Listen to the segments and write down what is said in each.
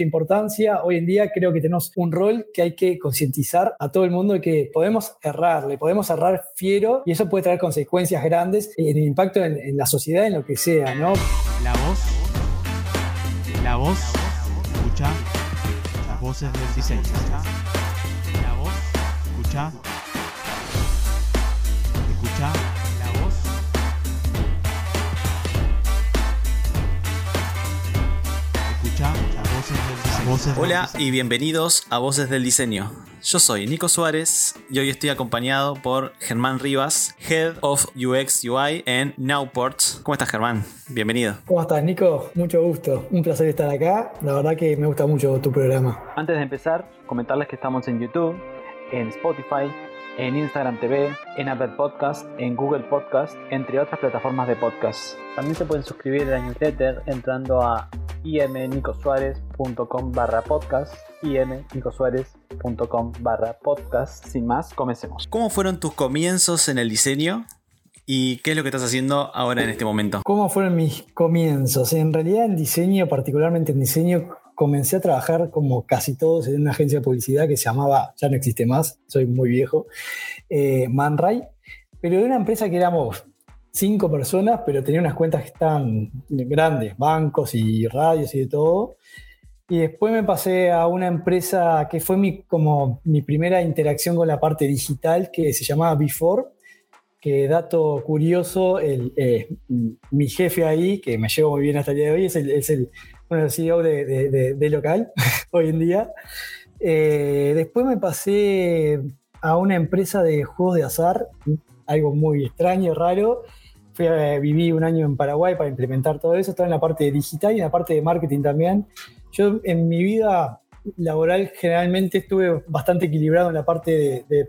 importancia. Hoy en día creo que tenemos un rol que hay que concientizar a todo el mundo de que podemos errar, le podemos errar fiero y eso puede traer consecuencias grandes en el impacto en, la sociedad, en lo que sea, ¿no? La voz, la voz, escucha, las voces del diseño. La voz, escucha, escucha Hola y bienvenidos a Voces del Diseño. Yo soy Nico Suárez y hoy estoy acompañado por Germán Rivas, Head of UX UI en Nowport. ¿Cómo estás, Germán? Bienvenido. ¿Cómo estás, Nico? Mucho gusto. Un placer estar acá. La verdad que me gusta mucho tu programa. Antes de empezar, comentarles que estamos en YouTube, en Spotify, en Instagram TV, en Apple Podcast, en Google Podcast, entre otras plataformas de podcast. También se pueden suscribir a la newsletter entrando a imnicosuárez.com barra podcast imnicosuárez.com barra podcast sin más, comencemos ¿Cómo fueron tus comienzos en el diseño? ¿Y qué es lo que estás haciendo ahora en este momento? ¿Cómo fueron mis comienzos? En realidad en diseño, particularmente en diseño, comencé a trabajar como casi todos en una agencia de publicidad que se llamaba, ya no existe más, soy muy viejo, eh, Manray, pero de una empresa que éramos cinco personas, pero tenía unas cuentas que estaban grandes, bancos y radios y de todo. Y después me pasé a una empresa que fue mi, como mi primera interacción con la parte digital, que se llamaba Before, que dato curioso, el, eh, mi jefe ahí, que me llevo muy bien hasta el día de hoy, es el, es el, CEO de, local hoy en día. Eh, después me pasé a una empresa de juegos de azar, algo muy extraño, raro, viví un año en Paraguay para implementar todo eso, estaba en la parte digital y en la parte de marketing también. Yo en mi vida laboral generalmente estuve bastante equilibrado en la parte de,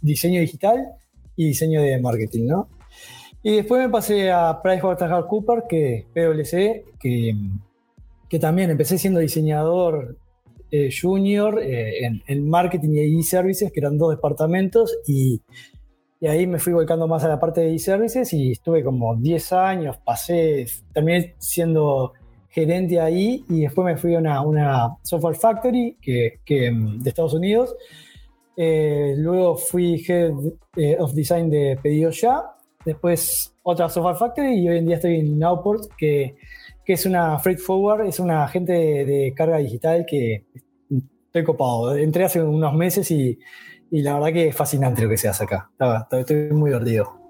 diseño digital y diseño de marketing, ¿no? Y después me pasé a PricewaterhouseCoopers, que PwC, que, que también empecé siendo diseñador eh, junior eh, en, en, marketing y e-services, que eran dos departamentos, y y ahí me fui volcando más a la parte de e-services y estuve como 10 años, pasé, terminé siendo gerente ahí y después me fui a una, una software factory que, que, mm, de Estados Unidos. Eh, luego fui head eh, of design de Pedido Ya, después otra software factory y hoy en día estoy en Nowport, que, que es una freight forward, es una agente de carga digital que estoy copado. Entré hace unos meses y y la verdad que es fascinante lo que se hace acá. Estoy muy divertido.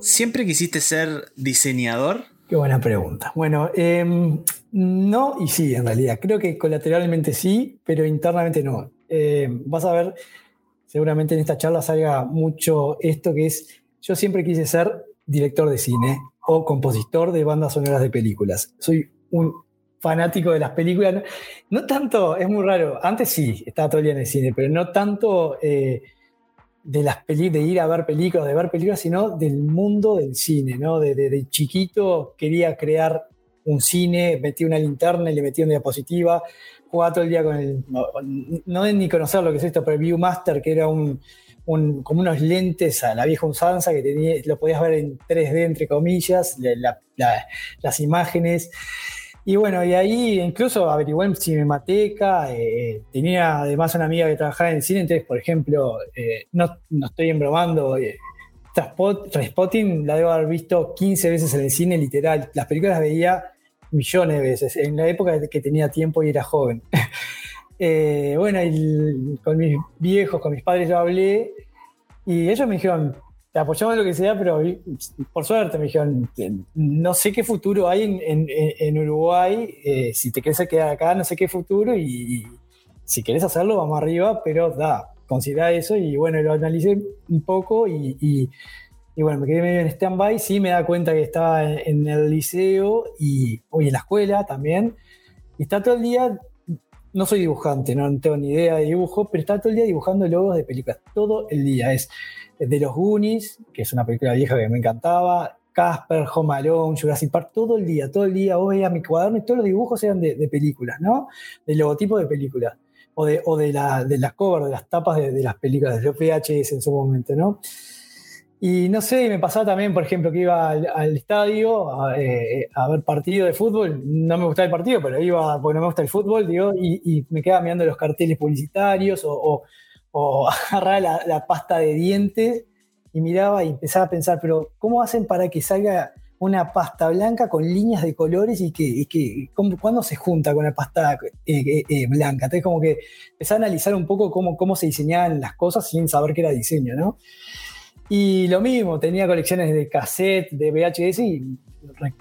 ¿Siempre quisiste ser diseñador? Qué buena pregunta. Bueno, em, no y sí, en realidad. Creo que colateralmente sí, pero internamente no. Em, vas a ver, seguramente en esta charla salga mucho esto que es, yo siempre quise ser director de cine o compositor de bandas sonoras de películas. Soy un fanático de las películas. No, tanto, es muy raro. Antes sí, estaba todo el día en el cine, pero no tanto eh, de las peli de ir a ver películas, de ver películas, sino del mundo del cine, ¿no? De, chiquito quería crear un cine, metí una linterna y le metí una diapositiva, jugaba todo el día con el. No, no ni conocer lo que es esto, pero Viewmaster, que era un, como unos lentes a la vieja usanza que tenía, lo podías ver en 3D, entre comillas, las imágenes. Y bueno, y ahí incluso averigué en Cinemateca, eh, tenía además una amiga que trabajaba en el cine, entonces, por ejemplo, eh, no, no, estoy embromando, eh, Transpotting la debo haber visto 15 veces en el cine, literal. Las películas las veía millones de veces, en la época que tenía tiempo y era joven. bueno, y con mis viejos, con mis padres yo hablé, y ellos me dijeron, te apoyamos en lo que sea, pero por suerte me dijeron, no sé qué futuro hay en, Uruguay, eh, si te querés quedar acá, no sé qué futuro, y, si querés hacerlo, vamos arriba, pero da, considera eso, y bueno, lo analicé un poco, y, bueno, me quedé medio en stand-by, sí me da cuenta que estaba en, el liceo, y hoy en la escuela también, y está todo el día no soy dibujante, no tengo ni idea de dibujo, pero está todo el día dibujando logos de películas. Todo el día. Es de los Goonies, que es una película vieja que me encantaba, Casper, Home Alone, Jurassic Park, todo el día, todo el día, vos veías mi cuaderno y todos los dibujos eran de, películas, ¿no? De logotipo de películas. O de las covers, de las tapas de, las películas, de los VHS en su momento, ¿no? Y no sé, me pasaba también, por ejemplo, que iba al, estadio a, eh, a, ver partido de fútbol. No me gustaba el partido, pero iba porque no me gusta el fútbol, digo, y, me quedaba mirando los carteles publicitarios o, o, agarraba la, la, pasta de dientes y miraba y empezaba a pensar, pero ¿cómo hacen para que salga una pasta blanca con líneas de colores y que, que cuándo se junta con la pasta eh, eh, blanca? Entonces como que empecé a analizar un poco cómo, cómo se diseñaban las cosas sin saber qué era diseño, ¿no? Y lo mismo, tenía colecciones de cassette, de VHS y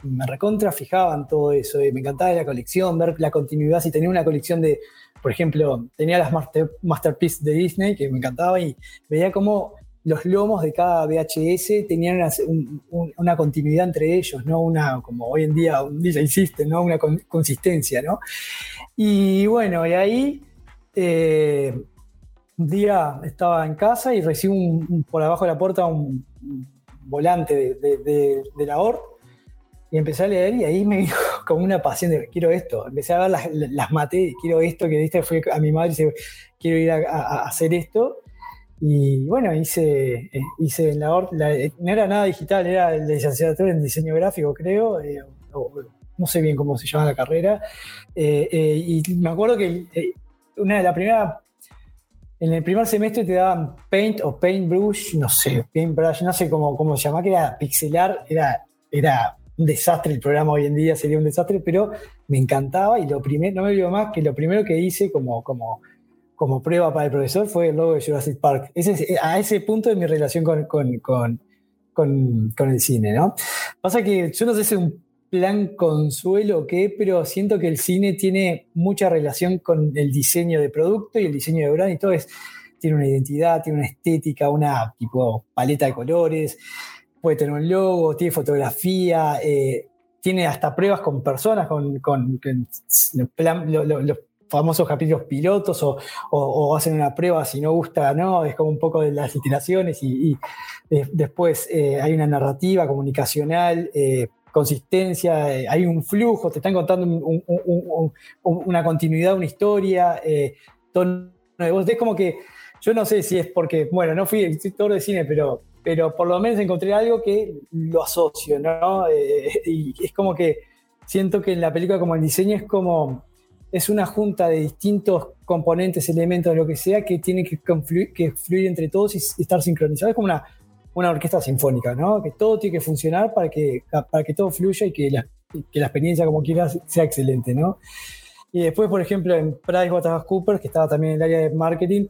me recontra fijaban todo eso. Me encantaba la colección, ver la continuidad. Si tenía una colección de, por ejemplo, tenía las master, Masterpiece de Disney, que me encantaba, y veía cómo los lomos de cada VHS tenían una, continuidad entre ellos, ¿no? Una, como hoy en día un día insiste, ¿no? Una consistencia, ¿no? Y bueno, y ahí eh, un día estaba en casa y recibo por abajo de la puerta un, volante de, la ORT y empecé a leer y ahí me dijo como una pasión de quiero esto. Empecé a ver las, las maté, quiero esto, que diste fue a mi madre y dice quiero ir a, hacer esto. Y bueno, hice, eh, hice en la ORT, no era nada digital, era el licenciatura en diseño gráfico, creo, eh, no sé bien cómo se llama la carrera. Eh, y me acuerdo que una de las primeras en el primer semestre te daban Paint o Paintbrush, no sé, Paintbrush, no sé cómo, cómo se llama, que era pixelar, era, era un desastre el programa hoy en día, sería un desastre, pero me encantaba y lo primero, no me olvido más que lo primero que hice como, como, como prueba para el profesor fue el logo de Jurassic Park. Ese, a ese punto de mi relación con, con, con, con, el cine, ¿no? Pasa que yo no sé si un plan consuelo o qué, pero siento que el cine tiene mucha relación con el diseño de producto y el diseño de brand y todo es, tiene una identidad, tiene una estética, una tipo paleta de colores, puede tener un logo, tiene fotografía, eh, tiene hasta pruebas con personas, con, con, los famosos capítulos pilotos o, hacen una prueba si no gusta, ¿no? Es como un poco de las iteraciones y, después eh, hay una narrativa comunicacional, eh, consistencia, eh, hay un flujo, te están contando una continuidad, una historia, eh, Es como que yo no sé si es porque, bueno, no fui escritor de cine, pero, pero por lo menos encontré algo que lo asocio, ¿no? Eh, y es como que siento que en la película como el diseño es como, es una junta de distintos componentes, elementos, lo que sea, que tienen que, confluir, que fluir entre todos y estar sincronizados. Es como una una orquesta sinfónica, ¿no? Que todo tiene que funcionar para que, para que todo fluya y que la, que la experiencia, como quieras, sea excelente, ¿no? Y después, por ejemplo, en PricewaterhouseCoopers, que estaba también en el área de marketing,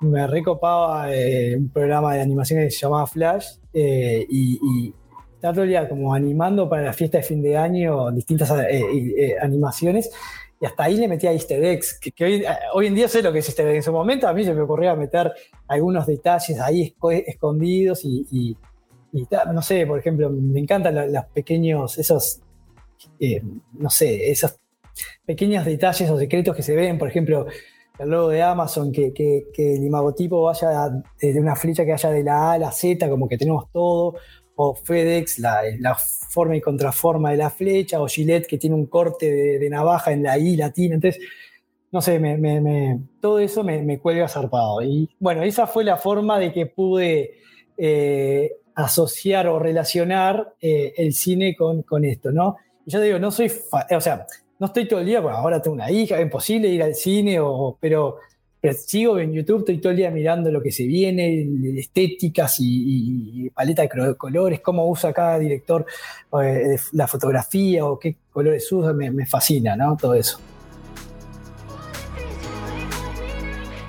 me recopaba eh, un programa de animación que se llamaba Flash eh, y, y estaba todo el día como animando para la fiesta de fin de año distintas eh, animaciones y hasta ahí le metía easter eggs, que, hoy, hoy, en día sé lo que es easter eggs. En su momento a mí se me ocurría meter algunos detalles ahí escondidos y, no sé, por ejemplo, me encantan los, pequeños, esos, eh, no sé, esos pequeños detalles o secretos que se ven, por ejemplo, el logo de Amazon, que, que, el imagotipo vaya de una flecha que haya de la A a la Z, como que tenemos todo, o FedEx, la, forma y contraforma de la flecha, o Gillette, que tiene un corte de, navaja en la I latina. Entonces, no sé, me, todo eso me, cuelga zarpado. Y bueno, esa fue la forma de que pude eh, asociar o relacionar eh, el cine con, con, esto, ¿no? Y yo digo, no soy, o sea, no estoy todo el día, bueno, ahora tengo una hija, es imposible ir al cine, o, pero sigo en YouTube, estoy todo el día mirando lo que se viene, estéticas y, paleta de colores, cómo usa cada director eh, la fotografía o qué colores usa, me, me fascina, ¿no? Todo eso.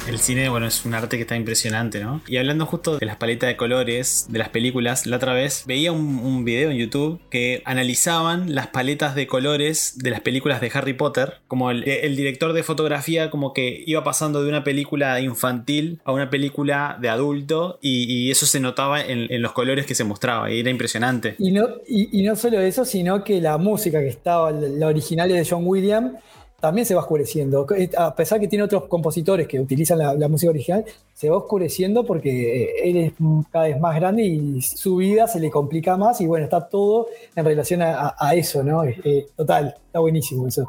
El cine, bueno, es un arte que está impresionante, ¿no? Y hablando justo de las paletas de colores de las películas, la otra vez veía un, video en YouTube que analizaban las paletas de colores de las películas de Harry Potter, como el, director de fotografía como que iba pasando de una película infantil a una película de adulto y, eso se notaba en, los colores que se mostraba y era impresionante. Y no, y, no solo eso, sino que la música que estaba, la original de John Williams, también se va oscureciendo. Eh, a pesar que tiene otros compositores que utilizan la, música original, se va oscureciendo porque eh, él es cada vez más grande y su vida se le complica más y bueno, está todo en relación a, eso, ¿no? Eh, total, está buenísimo eso.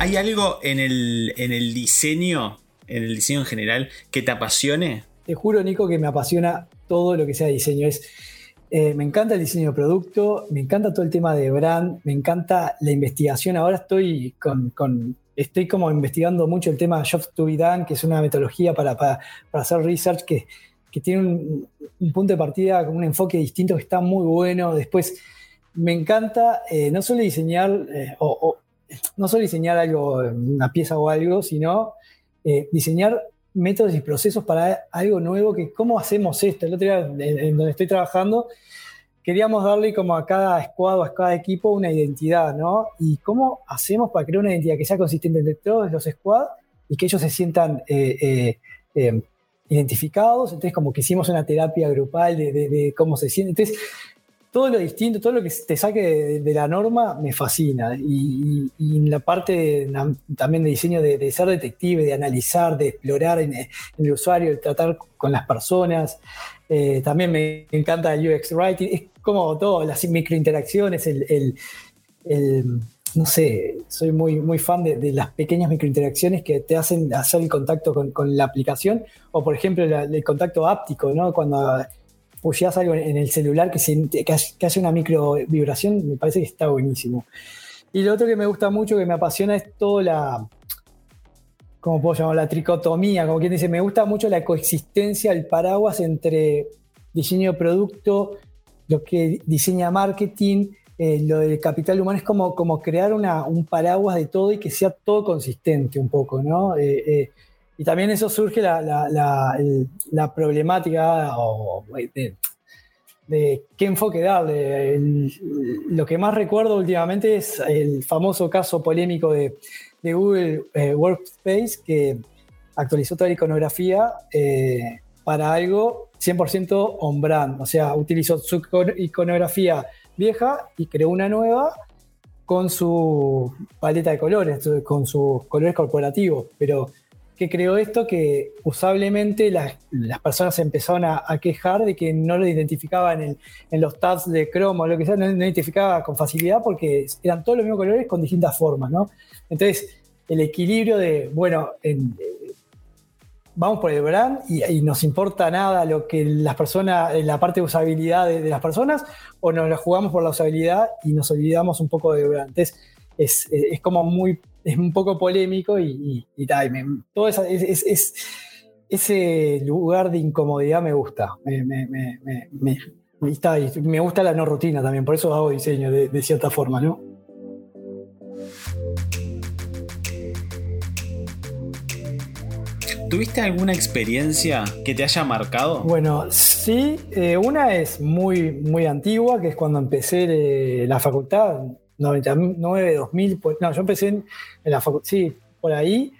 ¿Hay algo en el, en el diseño, en el diseño en general, que te apasione? Te juro, Nico, que me apasiona todo lo que sea diseño. Es, eh, me encanta el diseño de producto, me encanta todo el tema de brand, me encanta la investigación. Ahora estoy con, estoy como investigando mucho el tema Jobs to be done, que es una metodología para, para, hacer research que, que tiene un, punto de partida con un enfoque distinto que está muy bueno. Después, me encanta eh, no solo diseñar eh, o, no solo diseñar algo, una pieza o algo, sino diseñar métodos y procesos para algo nuevo, que cómo hacemos esto. El otro día, en, donde estoy trabajando, queríamos darle como a cada squad o a cada equipo una identidad, ¿no? Y cómo hacemos para crear una identidad que sea consistente entre todos los squads y que ellos se sientan eh, eh, eh, identificados. Entonces, como que hicimos una terapia grupal de, cómo se sienten. Todo lo distinto, todo lo que te saque de, la norma me fascina. Y, en la parte también de diseño de, ser detective, de analizar, de explorar en, el usuario, de tratar con las personas. Eh, también me encanta el UX Writing. Es como todo, las microinteracciones, el, no sé, soy muy, muy fan de, las pequeñas microinteracciones que te hacen hacer el contacto con, la aplicación. O por ejemplo, el contacto áptico, ¿no? Cuando pusheas algo en el celular que, hace una micro vibración, me parece que está buenísimo. Y lo otro que me gusta mucho, que me apasiona, es toda la, ¿cómo puedo llamar? La tricotomía, como quien dice, me gusta mucho la coexistencia, el paraguas entre diseño de producto, lo que diseña marketing, eh, lo del capital humano, es como, como crear un paraguas de todo y que sea todo consistente un poco, ¿no? Eh, eh, y también eso surge la, la, problemática de, qué enfoque darle. lo que más recuerdo últimamente es el famoso caso polémico de, Google eh, Workspace que actualizó toda la iconografía eh, para algo 100% on-brand. O sea, utilizó su iconografía vieja y creó una nueva con su paleta de colores, con sus colores corporativos. Pero que creó esto que usablemente las, personas empezaron a, quejar de que no lo identificaban en, en, los tabs de Chrome o lo que sea, no, lo identificaba con facilidad porque eran todos los mismos colores con distintas formas, ¿no? Entonces, el equilibrio de, bueno, vamos por el brand y, nos importa nada lo que las personas, la parte de usabilidad de, las personas, o nos la jugamos por la usabilidad y nos olvidamos un poco de brand. Entonces, es, es como muy es un poco polémico y, tal. todo es, ese lugar de incomodidad me gusta. Me, me, me, me, gusta la no rutina también, por eso hago diseño de, cierta forma, ¿no? ¿Tuviste alguna experiencia que te haya marcado? Bueno, sí, eh, una es muy, muy antigua, que es cuando empecé la facultad, 99, 2000, pues, no, yo empecé en, la facultad, sí, por ahí,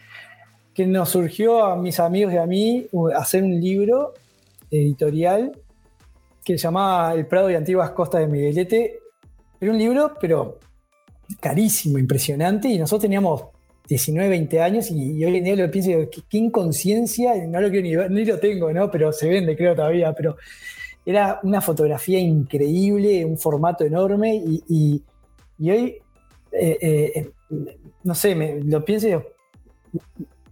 que nos surgió a mis amigos y a mí hacer un libro editorial que se llamaba El Prado y Antiguas Costas de Miguelete. Era un libro, pero carísimo, impresionante, y nosotros teníamos 19, 20 años y, hoy en día lo pienso, qué, qué inconsciencia, no lo quiero ni ver, ni lo tengo, ¿no? Pero se vende, creo todavía, pero era una fotografía increíble, un formato enorme y, y hoy, eh, eh, no sé, me, lo pienso y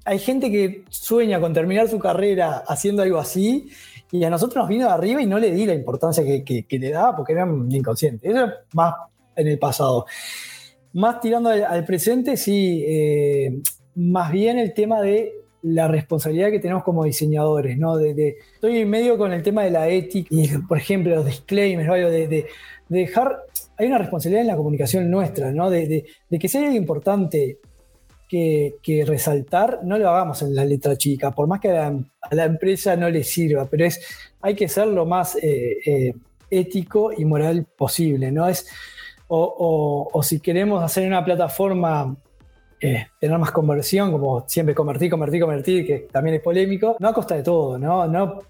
hay gente que sueña con terminar su carrera haciendo algo así y a nosotros nos vino de arriba y no le di la importancia que, le daba porque eran inconscientes. Eso es más en el pasado. Más tirando al, presente, sí, eh, más bien el tema de la responsabilidad que tenemos como diseñadores, ¿no? De, estoy en medio con el tema de la ética y, por ejemplo, los disclaimers, de, de, dejar hay una responsabilidad en la comunicación nuestra, ¿no? De, que hay algo importante que, resaltar, no lo hagamos en la letra chica, por más que a la, empresa no le sirva, pero es, hay que ser lo más eh, eh, ético y moral posible, ¿no? Es, o, si queremos hacer una plataforma eh, tener más conversión, como siempre convertir, convertir, convertir, que también es polémico, no a costa de todo, ¿no? No,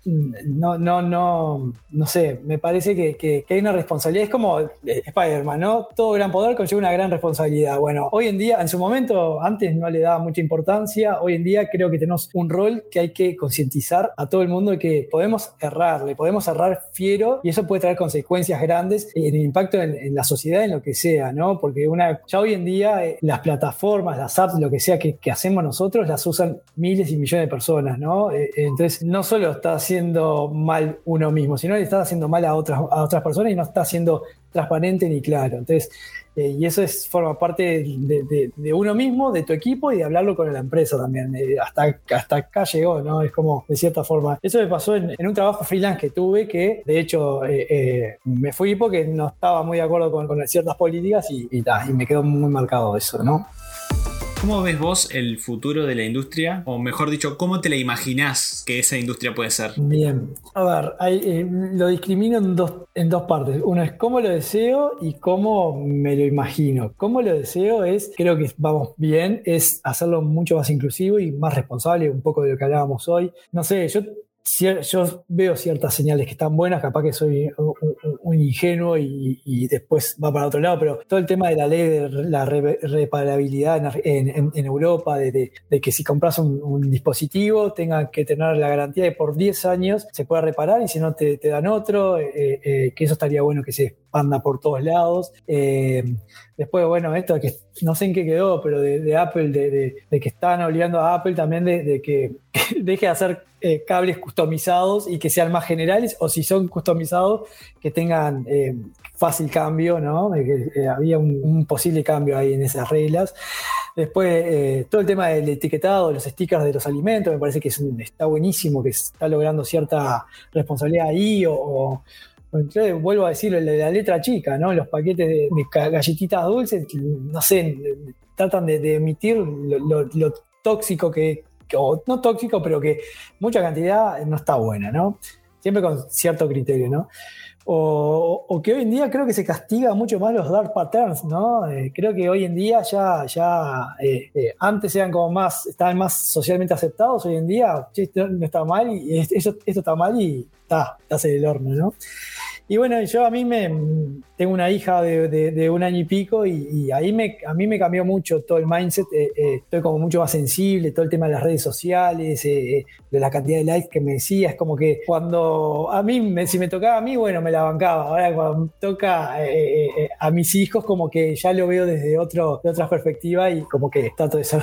no, no, no, sé, me parece que, hay una responsabilidad, es como eh, Spider-Man, ¿no? Todo gran poder conlleva una gran responsabilidad. Bueno, hoy en día, en su momento, antes no le daba mucha importancia, hoy en día creo que tenemos un rol que hay que concientizar a todo el mundo de que podemos errar, le podemos errar fiero y eso puede traer consecuencias grandes en el impacto en, la sociedad, en lo que sea, ¿no? Porque ya hoy en día eh, las plataformas las apps, lo que sea que, hacemos nosotros, las usan miles y millones de personas, ¿no? Eh, entonces, no solo está haciendo mal uno mismo, sino que está haciendo mal a otras, a otras personas y no está siendo transparente ni claro. Entonces, eh, y eso es, forma parte de, uno mismo, de tu equipo y de hablarlo con la empresa también. Eh, hasta, hasta acá llegó, ¿no? Es como, de cierta forma. Eso me pasó en, un trabajo freelance que tuve que, de hecho, eh, me fui porque no estaba muy de acuerdo con, ciertas políticas y, y me quedó muy marcado eso, ¿no? ¿Cómo ves vos el futuro de la industria? O mejor dicho, ¿cómo te la imaginás que esa industria puede ser? Bien, a ver, eh, lo discrimino en dos, en dos partes. Uno es cómo lo deseo y cómo me lo imagino. Cómo lo deseo es, creo que vamos bien, es hacerlo mucho más inclusivo y más responsable, un poco de lo que hablábamos hoy. No sé, yo yo veo ciertas señales que están buenas, capaz que soy un, ingenuo y, después va para otro lado, pero todo el tema de la ley de la reparabilidad en, Europa, de, que si compras un, dispositivo tenga que tener la garantía de por 10 años se pueda reparar y si no te, dan otro, eh, eh, que eso estaría bueno que se expanda por todos lados. Eh, después, bueno, esto que no sé en qué quedó, pero de, Apple, de, que están obligando a Apple también de, que deje de hacer eh, cables customizados y que sean más generales, o si son customizados, que tengan eh, fácil cambio, ¿no? Que, había un, posible cambio ahí en esas reglas. Después, todo el tema del etiquetado, los stickers de los alimentos, me parece que está buenísimo, que está logrando cierta responsabilidad ahí, o vuelvo a decirlo, la, letra chica, ¿no? Los paquetes de, galletitas dulces, no sé, tratan de, emitir lo, tóxico que, o no tóxico, pero que mucha cantidad no está buena, ¿no? Siempre con cierto criterio, ¿no? O, que hoy en día creo que se castiga mucho más los dark patterns, ¿no? Eh, creo que hoy en día ya, ya eh, eh, antes eran como más, estaban más socialmente aceptados, hoy en día esto no está mal y esto, esto está mal y está, está en el horno, ¿no? Y bueno, yo a mí me tengo una hija de, un año y pico y, ahí me, a mí me cambió mucho todo el mindset. Eh, eh, estoy como mucho más sensible, todo el tema de las redes sociales, eh, de la cantidad de likes que me decía. Es como que cuando a mí, si me tocaba a mí, bueno, me la bancaba. Ahora cuando toca a mis hijos, como que ya lo veo desde otro, de otra perspectiva y como que trato de ser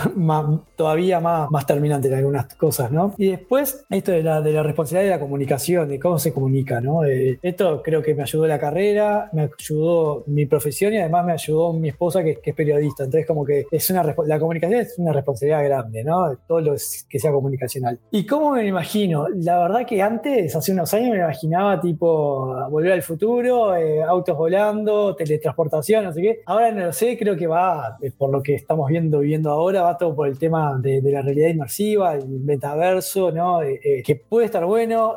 todavía más, más terminante en algunas cosas, ¿no? Y después, esto de la, de la responsabilidad de la comunicación, de cómo se comunica, ¿no? esto creo que me ayudó la carrera, me ayudó mi profesión y además me ayudó mi esposa que, es periodista. Entonces como que es una la comunicación es una responsabilidad grande, ¿no? Todo lo que sea comunicacional. ¿Y cómo me imagino? La verdad que antes, hace unos años, me imaginaba tipo volver al futuro, eh, autos volando, teletransportación, no sé qué. Ahora no lo sé, creo que va, eh, por lo que estamos viendo, viendo ahora, va todo por el tema de, la realidad inmersiva, el metaverso, ¿no? Eh, que puede estar bueno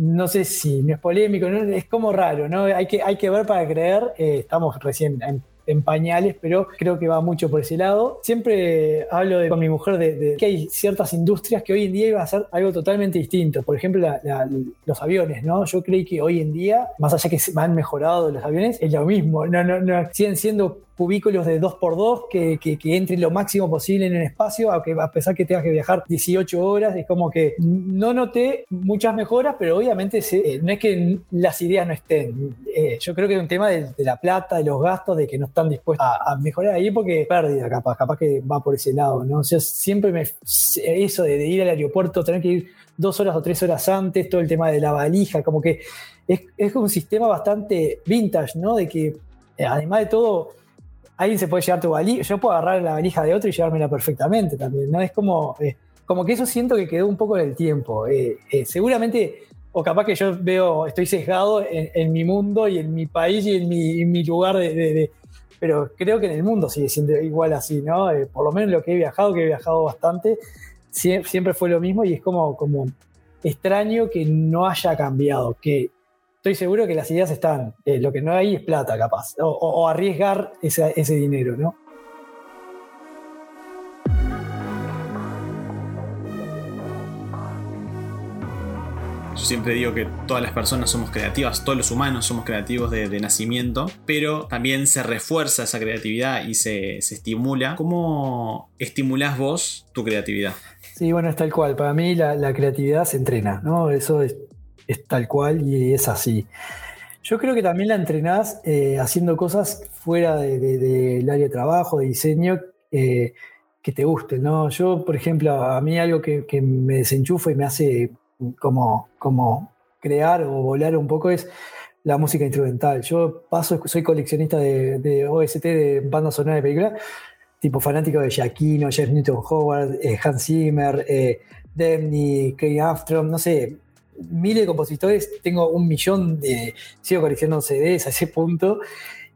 no sé si no es polémico, es como raro, ¿no? Hay que, hay que ver para creer, eh, estamos recién en, pañales, pero creo que va mucho por ese lado. Siempre hablo con mi mujer de, que hay ciertas industrias que hoy en día iba a ser algo totalmente distinto. Por ejemplo, los aviones, ¿no? Yo creí que hoy en día, más allá que se han mejorado los aviones, es lo mismo. No, no, no, siguen siendo cubículos de 2x2 que, que, que entre lo máximo posible en el espacio, aunque a pesar que tengas que viajar 18 horas, es como que no noté muchas mejoras, pero obviamente eh, no es que las ideas no estén. Eh, yo creo que es un tema de, la plata, de los gastos, de que no están dispuestos a, mejorar ahí porque pérdida capaz, capaz que va por ese lado, ¿no? Siempre me, eso de, ir al aeropuerto, tener que ir dos horas o tres horas antes, todo el tema de la valija, como que es, es un sistema bastante vintage, ¿no? De que eh, además de todo, alguien se puede llevar tu valija, yo puedo agarrar la valija de otro y llevármela perfectamente también, ¿no? Es como, eh, como que eso siento que quedó un poco en el tiempo. Eh, eh, seguramente, o capaz que yo veo, estoy sesgado en, mi mundo y en mi país y en mi, lugar de, Pero creo que en el mundo sigue siendo igual así, ¿no? por lo menos lo que he viajado, que he viajado bastante, siempre, fue lo mismo y es como, como extraño que no haya cambiado, que estoy seguro que las ideas están. Eh, lo que no hay es plata, capaz. O, arriesgar ese, dinero, ¿no? Yo siempre digo que todas las personas somos creativas, todos los humanos somos creativos de, nacimiento, pero también se refuerza esa creatividad y se, estimula. ¿Cómo estimulás vos tu creatividad? Sí, bueno, es tal cual. Para mí la, la creatividad se entrena, ¿no? Eso es es tal cual y es así. Yo creo que también la entrenás eh, haciendo cosas fuera del área de trabajo, de diseño, eh, que te gusten, ¿no? Yo, por ejemplo, a mí algo que, que me desenchufa y me hace como, como crear o volar un poco es la música instrumental. Yo paso, soy coleccionista de, de OST, de bandas sonoras de películas, tipo fanático de Giacchino, Jeff Newton Howard, eh, Hans Zimmer, eh, Demney, Craig Armstrong, no sé, miles de compositores, tengo un millón de, sigo coleccionando CDs a ese punto,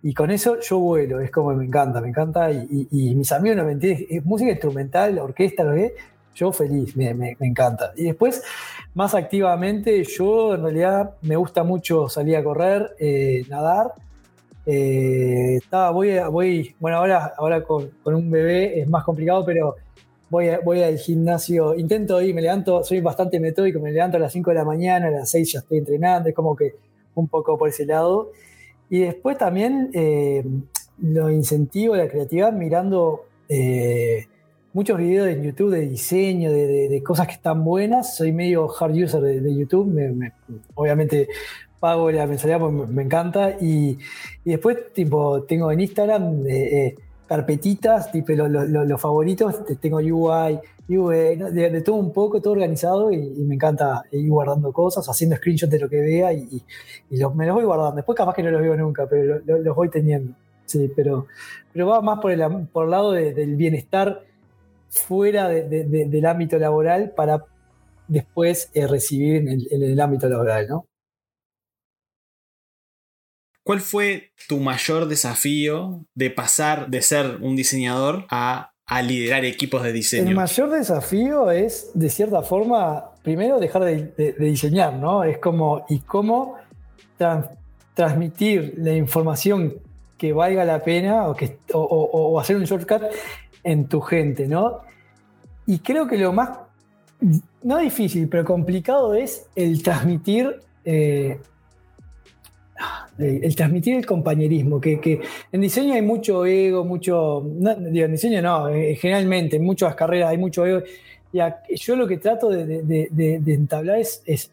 y con eso yo vuelo, es como me encanta, me encanta, y, y, mis amigos no me entienden, es música instrumental, orquesta, lo que yo feliz, me, me, me, encanta. Y después, más activamente, yo en realidad me gusta mucho salir a correr, eh, nadar. Eh, estaba, voy, voy, bueno, ahora, ahora con, con, un bebé es más complicado, pero voy, a, voy al gimnasio, intento ir, me levanto, soy bastante metódico, me levanto a las 5 de la mañana, a las 6 ya estoy entrenando, es como que un poco por ese lado. Y después también eh, lo incentivo la creatividad mirando eh, muchos videos en YouTube de diseño, de, de, de, cosas que están buenas. Soy medio hard user de, de YouTube, me, me, obviamente pago la mensualidad porque me, me encanta. Y, y, después, tipo, tengo en Instagram eh, eh, carpetitas, tipo los lo, lo, lo favoritos, tengo UI, UI de, todo un poco, todo organizado y, me encanta ir guardando cosas, haciendo screenshots de lo que vea y, me los voy guardando. Después capaz que no los veo nunca, pero los voy teniendo. Sí, pero, va más por el, lado del bienestar fuera de, de, del ámbito laboral para después eh, recibir en el, ámbito laboral, ¿no? ¿Cuál fue tu mayor desafío de pasar de ser un diseñador a, a, liderar equipos de diseño? El mayor desafío es, de cierta forma, primero dejar de, diseñar, ¿no? Es como, y cómo trans, transmitir la información que valga la pena o, que, o hacer un shortcut en tu gente, ¿no? Y creo que lo más, no difícil, pero complicado es el transmitir, eh, el transmitir el compañerismo, que, que, en diseño hay mucho ego, mucho, no, digo, en diseño no, eh, generalmente en muchas carreras hay mucho ego. Y a, yo lo que trato de, de, de, de entablar es, es,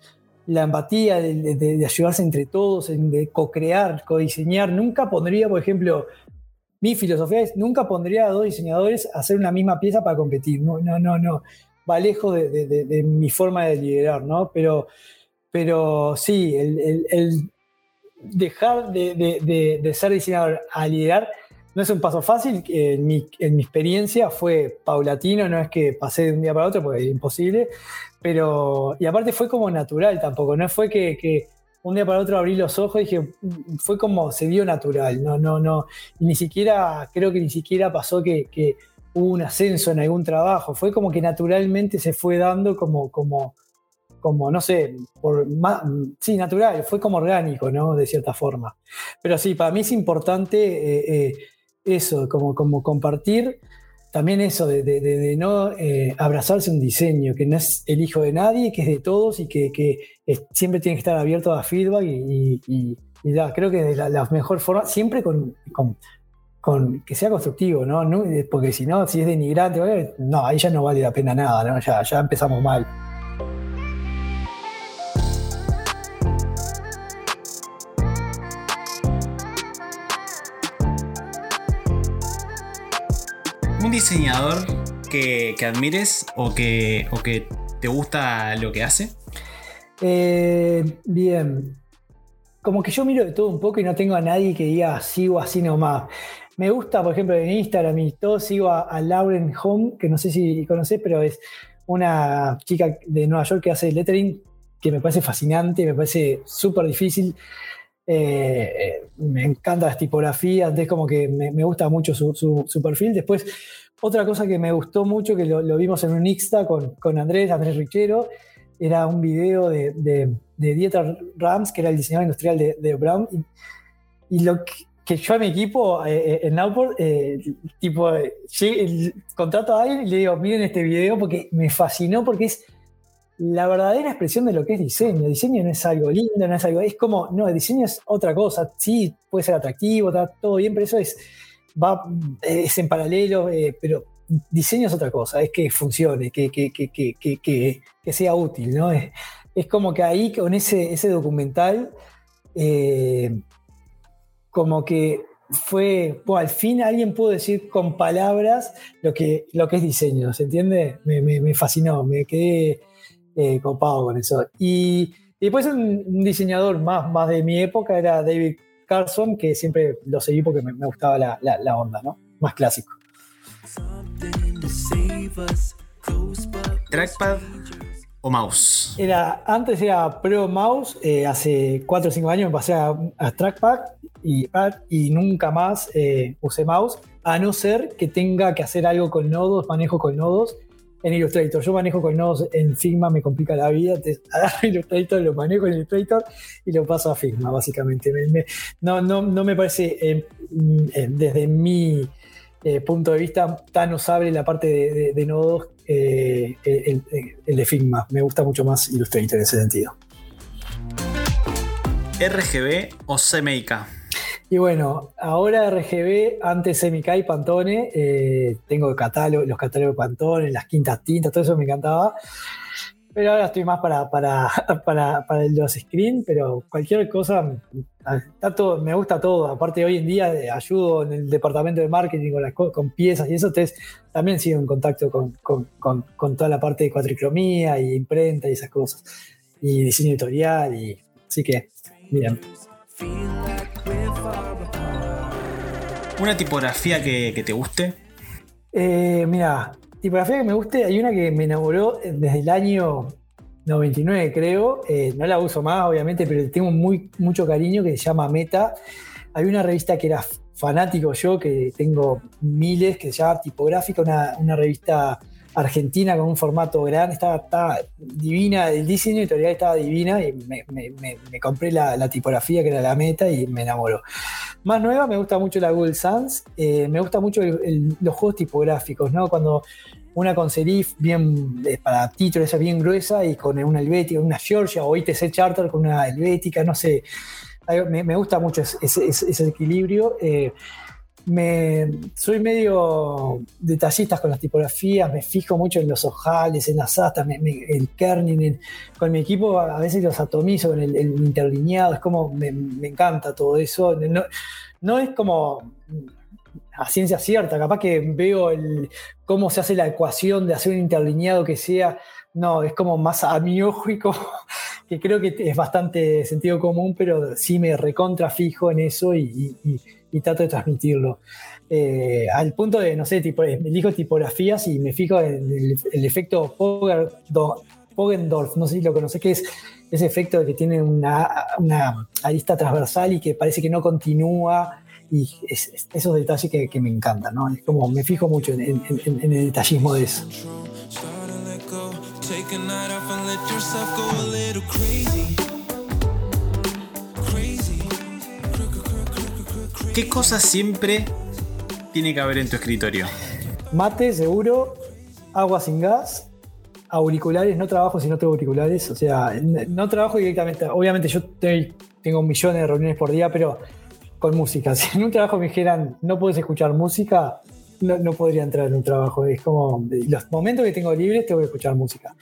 la empatía, de, ayudarse entre todos, de co-crear, co-diseñar. Nunca pondría, por ejemplo, mi filosofía es nunca pondría a dos diseñadores a hacer una misma pieza para competir. No, no, no, no. Va lejos de, mi forma de liderar, ¿no? Pero, pero sí, el, el, el dejar de, ser diseñador a liderar no es un paso fácil. En mi, en mi, experiencia fue paulatino, no es que pasé de un día para otro porque es imposible. Pero, y aparte fue como natural tampoco, no fue que, que un día para otro abrí los ojos y dije, fue como se dio natural, no, no, no, ni siquiera, creo que ni siquiera pasó que, que, hubo un ascenso en algún trabajo, fue como que naturalmente se fue dando como, como, como no sé, por más, sí, natural, fue como orgánico, ¿no? De cierta forma. Pero sí, para mí es importante eh, eh, eso, como, como compartir también eso de, de, de no eh, abrazarse un diseño, que no es el hijo de nadie, que es de todos y que, que es, siempre tiene que estar abierto a feedback y, y, y ya, creo que de la, la, mejor forma, siempre con, con, con, que sea constructivo, ¿no? no porque si no, si es denigrante, no, ahí ya no vale la pena nada, ¿no? ya, ya empezamos mal. Diseñador que, admires o que, te gusta lo que hace? Eh, bien. Como que yo miro de todo un poco y no tengo a nadie que diga sigo así nomás. Me gusta, por ejemplo, en Instagram y todo, sigo a, Lauren Home, que no sé si conoces, pero es una chica de Nueva York que hace lettering, que me parece fascinante, me parece súper difícil. Eh, me encantan las tipografías, es como que me, gusta mucho su, perfil. Después, otra cosa que me gustó mucho, que lo, lo vimos en un Ixta con, con, Andrés, Andrés Richero, era un video de, de, de, Dieter Rams, que era el diseñador industrial de, de Brown, y, y, lo que, que, yo a mi equipo eh, en Nowport, eh, tipo, llegué, contrato a alguien y le digo, miren este video porque me fascinó, porque es la verdadera expresión de lo que es diseño. Diseño no es algo lindo, no es algo. Es como, no, el diseño es otra cosa. Sí, puede ser atractivo, está todo bien, pero eso es, va, es en paralelo, eh, pero diseño es otra cosa, es que funcione, que, que, que, que, sea útil, ¿no? Es, es, como que ahí con ese, ese documental, eh, como que fue, al fin alguien pudo decir con palabras lo que, lo que es diseño, ¿se entiende? Me, me- me fascinó, me quedé eh, copado con eso. Y, y después un, un diseñador más, más de mi época era David Carson, que siempre lo seguí porque me, me gustaba la, la- la onda, ¿no? Más clásico. ¿Trackpad o mouse? Era, antes era Pro Mouse, eh, hace 4 o 5 años me pasé a, a Trackpad y, y nunca más eh, usé mouse, a no ser que tenga que hacer algo con nodos, manejo con nodos en Illustrator. Yo manejo con nodos en Figma, me complica la vida, agarro Illustrator, lo manejo en Illustrator y lo paso a Figma, básicamente. Me- me- no, no, no me parece, eh, mm, eh, desde mi eh, punto de vista, tan usable la parte de, de- de nodos eh, el de Figma. Me gusta mucho más Illustrator en ese sentido. ¿RGB o CMYK? Y bueno, ahora RGB, antes y Pantone, eh, tengo catálogo, los catálogos de Pantone, las quintas tintas, todo eso me encantaba. Pero ahora estoy más para, para, para, para los screen, pero cualquier cosa, está todo, me gusta todo. Aparte, hoy en día eh, ayudo en el departamento de marketing con, las, co- con piezas y eso, entonces también sigo en contacto con, con, con, con toda la parte de cuatricromía y imprenta y esas cosas. Y diseño editorial, y así que, bien. ¿Una tipografía que, te guste? Eh, mira, tipografía que me guste, hay una que me enamoró desde el año 99, creo. Eh, no la uso más, obviamente, pero tengo muy, mucho cariño que se llama Meta. Hay una revista que era fanático yo, que tengo miles, que se llama Tipográfica, una, una revista argentina con un formato grande, estaba, estaba divina, el diseño editorial estaba divina y me, me- me- me compré la, la tipografía que era la meta y me enamoró. Más nueva, me gusta mucho la Google Sans, eh, me gusta mucho el- el- los juegos tipográficos, ¿no? Cuando una con serif bien eh, para títulos, esa bien gruesa y con una helvética, una Georgia o ITC Charter con una helvética, no sé. Me, gusta mucho ese- ese- ese equilibrio. eh, me, soy medio detallista con las tipografías, me fijo mucho en los ojales, en las astas, me- me- el kerning. con mi equipo a veces los atomizo en el, interlineado, es como me, encanta todo eso. No, es como a ciencia cierta, capaz que veo el, cómo se hace la ecuación de hacer un interlineado que sea, no, es como más a mi ojo y como que creo que es bastante sentido común, pero sí me recontra fijo en eso y- y trato de transmitirlo. Eh, al punto de, no sé, tipo, elijo tipografías y me fijo en el, el efecto Pogendorf, no sé si lo conoces, que es ese efecto de que tiene una, una arista transversal y que parece que no continúa y es- es- esos detalles que, que me encantan, ¿no? Es como me fijo mucho en, en- en- en el detallismo de eso. Take a night off and let yourself go a little. Crazy. ¿Qué cosa siempre tiene que haber en tu escritorio? Mate, seguro, agua sin gas, auriculares, no trabajo si no tengo auriculares, o sea, no trabajo directamente, obviamente yo tengo millones de reuniones por día, pero con música. Si en un trabajo me dijeran no puedes escuchar música, no, no podría entrar en un trabajo. Es como los momentos que tengo libres tengo que escuchar música.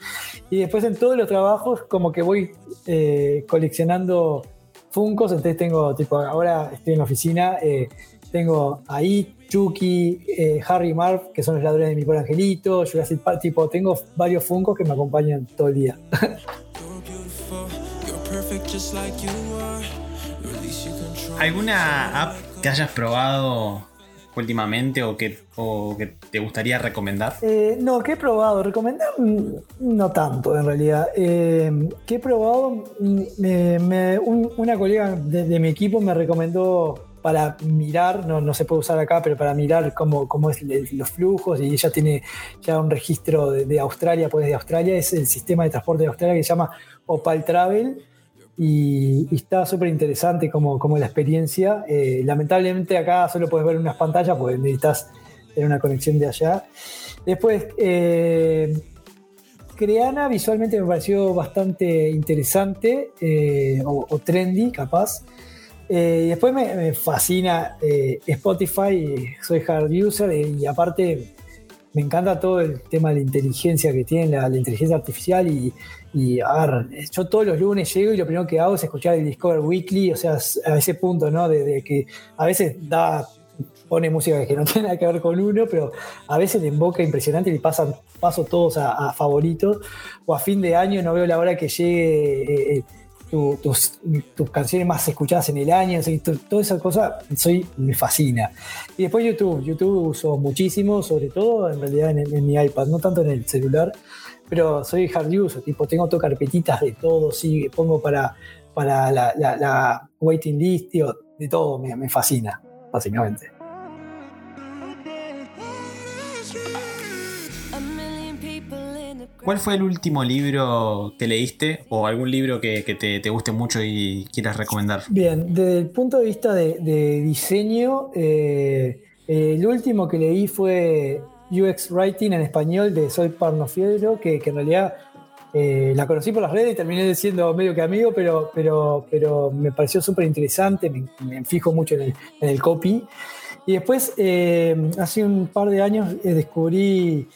Y después en todos los trabajos como que voy eh, coleccionando Funcos, entonces tengo, tipo, ahora estoy en la oficina, eh, tengo ahí Chucky, eh, Harry Marv, que son los ladrones de mi pobre angelito, Jurassic Park, tipo, tengo varios Funcos que me acompañan todo el día. ¿Alguna app que hayas probado últimamente o que, o que te gustaría recomendar? Eh, no, que he probado, recomendar mm, no tanto en realidad. Eh, que he probado, mm, una colega de, mi equipo me recomendó para mirar, no, no se puede usar acá, pero para mirar cómo, cómo es los flujos y ella tiene ya un registro de, de Australia, pues de Australia es el sistema de transporte de Australia que se llama Opal Travel y, está súper interesante como, como la experiencia. Eh, lamentablemente acá solo puedes ver unas pantallas porque necesitas tener una conexión de allá. Después, eh, Creana visualmente me pareció bastante interesante eh, o, trendy, capaz. Después me, fascina Spotify, soy hard user y aparte me encanta todo el tema de la inteligencia que tiene la, inteligencia artificial y, a ver, yo todos los lunes llego y lo primero que hago es escuchar el Discover Weekly, o sea, a ese punto, ¿no? De, que a veces da pone música que no tiene nada que ver con uno, pero a veces le invoca impresionante y pasan paso todos a, a favoritos. O a fin de año no veo la hora que llegue eh, eh, tu- tus, tus canciones más escuchadas en el año, toda esa cosa soy, me fascina. Y después YouTube, YouTube uso muchísimo, sobre todo en realidad en, en mi iPad, no tanto en el celular, pero soy hard user, tipo tengo todo carpetitas de todo, sí, pongo para, para la waiting list, tío, de todo, me, me fascina, básicamente. ¿Cuál fue el último libro que leíste o algún libro que, te, te guste mucho y quieras recomendar? Bien, desde el punto de vista de, diseño, eh, el último que leí fue UX Writing en español de Sol Parnofiedro, que, que en realidad eh, la conocí por las redes y terminé siendo medio que amigo, pero, pero, pero me pareció súper interesante, me, me fijo mucho en el, en el copy. Y después, eh, hace un par de años, descubrí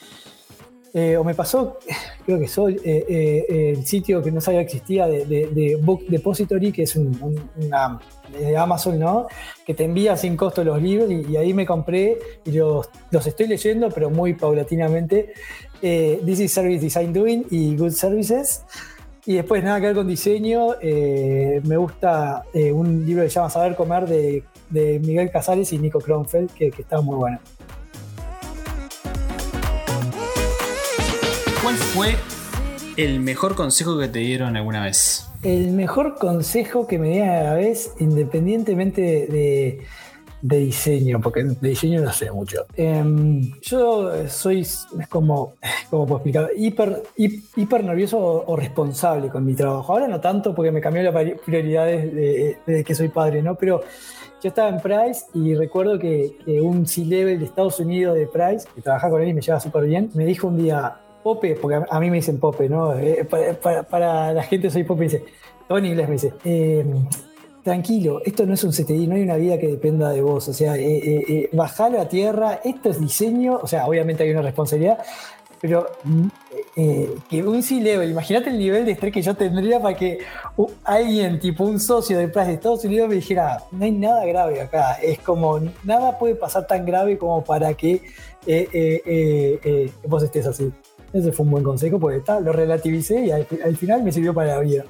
eh, o me pasó, creo que soy, eh, eh, el sitio que no sabía que existía de, de- Book Depository, que es un- un- una de Amazon, ¿no? Que te envía sin costo los libros y, ahí me compré y los, los estoy leyendo, pero muy paulatinamente. This is Service Design Doing y Good Services. Y después nada que ver con diseño, me gusta un libro que se llama Saber Comer de, de Miguel Casares y Nico Kronfeld, que está muy bueno. ¿Cuál fue el mejor consejo que te dieron alguna vez? El mejor consejo que me dieron a la vez, independientemente de, de diseño, porque de diseño no sé mucho. Em, yo soy, es como, ¿cómo puedo explicar? Hiper, hip- hiper nervioso o, responsable con mi trabajo. Ahora no tanto porque me cambió las pri- prioridades de- desde que soy padre, ¿no? Pero yo estaba en Price y recuerdo que, un C-Level de Estados Unidos de Price, que trabajaba con él y me lleva súper bien, me dijo un día, Pope, porque a, mí me dicen Pope, ¿no? Eh, para, para- la gente soy Pope, dice, todo en inglés me dice, eh, tranquilo, esto no es un CTI, no hay una vida que dependa de vos, o sea, eh, eh, eh, bajalo a tierra, esto es diseño, o sea, obviamente hay una responsabilidad, pero que un C-Level, imagínate el nivel de estrés que yo tendría para que alguien, tipo un socio de Price de Estados Unidos, me dijera, no hay nada grave acá, es como, nada puede pasar tan grave como para que vos estés así. Ese fue un buen consejo porque está, lo relativicé y al, al final me sirvió para la vida.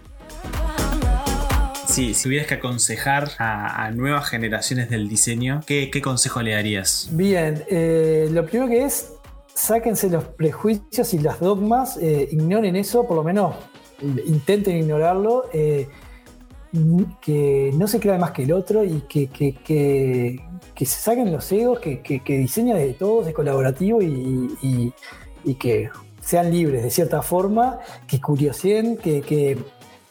Si, si tuvieras que aconsejar a, a nuevas generaciones del diseño, ¿qué, qué consejo le darías? Bien, eh, lo primero que es, sáquense los prejuicios y las dogmas, eh, ignoren eso, por lo menos intenten ignorarlo, eh, que no se crea más que el otro y que, que- que- que se saquen los egos, que, diseña desde todos, es colaborativo y, y- y que sean libres de cierta forma, que curiosen, que, que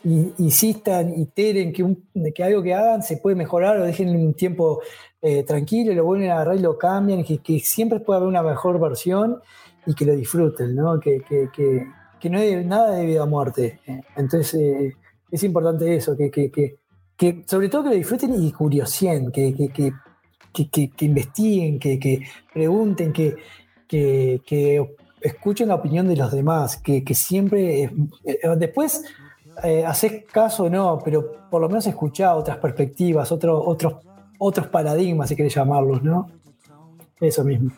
in- insistan, iteren, que, un- que algo que hagan se puede mejorar o dejen un tiempo eh, tranquilo, lo vuelven a agarrar y lo cambian, que, que siempre puede haber una mejor versión y que lo disfruten, ¿no? Que, que- que- no hay nada de vida a muerte. Entonces eh, es importante eso, que, sobre todo que lo disfruten y curiosen, que, que, investiguen, que, pregunten, que, que escuchen la opinión de los demás, que, que siempre, eh, eh, después eh, haces caso o no, pero por lo menos escuchá otras perspectivas, otro- otros, otros paradigmas, si querés llamarlos, ¿no? Eso mismo.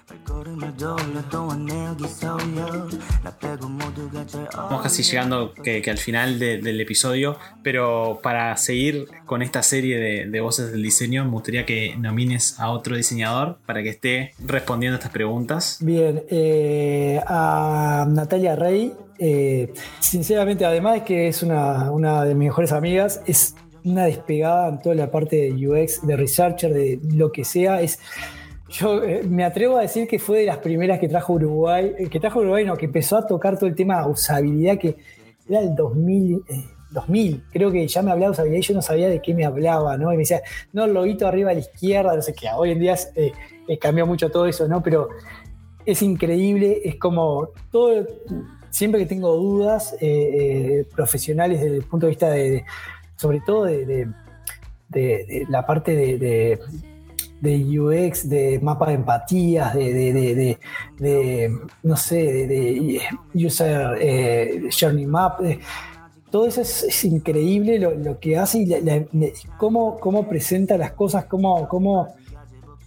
Estamos casi llegando que, que al final de- del episodio, pero para seguir con esta serie de, de voces del diseño, me gustaría que nomines a otro diseñador para que esté respondiendo a estas preguntas. Bien, eh, a Natalia Rey, eh, sinceramente, además de que es una, una de mis mejores amigas, es una despegada en toda la parte de UX, de researcher, de lo que sea. Es, yo eh, me atrevo a decir que fue de las primeras que trajo Uruguay, eh, que trajo Uruguay, no, que empezó a tocar todo el tema de usabilidad, que era el 2000. eh, 2000, creo que ya me hablaba de usabilidad y yo no sabía de qué me hablaba, ¿no? Y me decía, no, el loguito arriba a la izquierda, no sé qué. Hoy en día eh, cambió mucho todo eso, ¿no? Pero es increíble, es como todo, siempre que tengo dudas profesionales desde el punto de vista de, sobre todo de la parte de, de- UX, de mapa de empatías, de, de, de, de- no sé, de, de user eh, journey map. eh, todo eso es, increíble lo, lo que hace y la- la- cómo, cómo presenta las cosas, cómo, cómo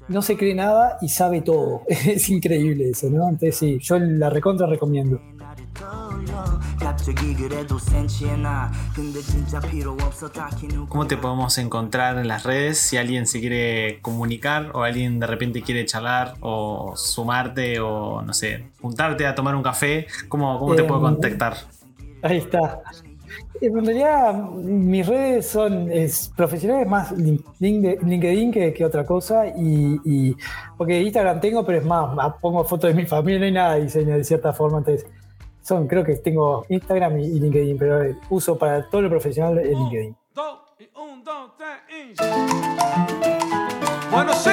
no se cree nada y sabe todo. Es increíble eso, ¿no? Entonces sí, yo la recontra recomiendo. ¿Cómo te podemos encontrar en las redes si alguien se quiere comunicar o alguien de repente quiere charlar o sumarte o no sé, juntarte a tomar un café? ¿Cómo, cómo te Eh, puedo contactar? Ahí está. En realidad, mis redes son es, profesionales más lin- lin- LinkedIn que, que otra cosa. Y, y- porque Instagram tengo, pero es más, más pongo fotos de mi familia, no hay nada de diseño de cierta forma. Entonces, son, creo que tengo Instagram y, y LinkedIn, pero uso para todo lo profesional el LinkedIn. dos y un, dos, tres y. Bueno, sí.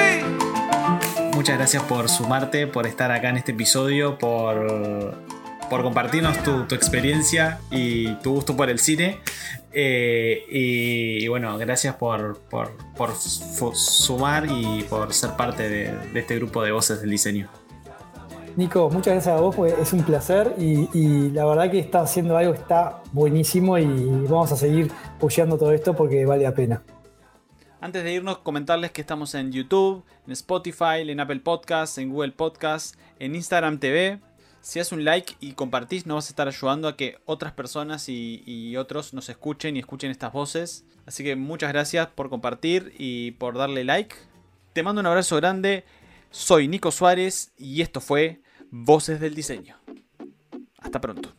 Muchas gracias por sumarte, por estar acá en este episodio, por, por compartirnos tu, tu experiencia y tu gusto por el cine. Eh, y, y bueno, gracias por, por, por sumar y por ser parte de, de este grupo de voces del diseño. Nico, muchas gracias a vos, es un placer y, la verdad que está haciendo algo que está buenísimo y vamos a seguir apoyando todo esto porque vale la pena. Antes de irnos, comentarles que estamos en YouTube, en Spotify, en Apple Podcasts, en Google Podcasts, en Instagram TV. Si haces un like y compartís, nos vas a estar ayudando a que otras personas y otros nos escuchen y escuchen estas voces. Así que muchas gracias por compartir y por darle like. Te mando un abrazo grande. Soy Nico Suárez y esto fue Voces del Diseño. Hasta pronto.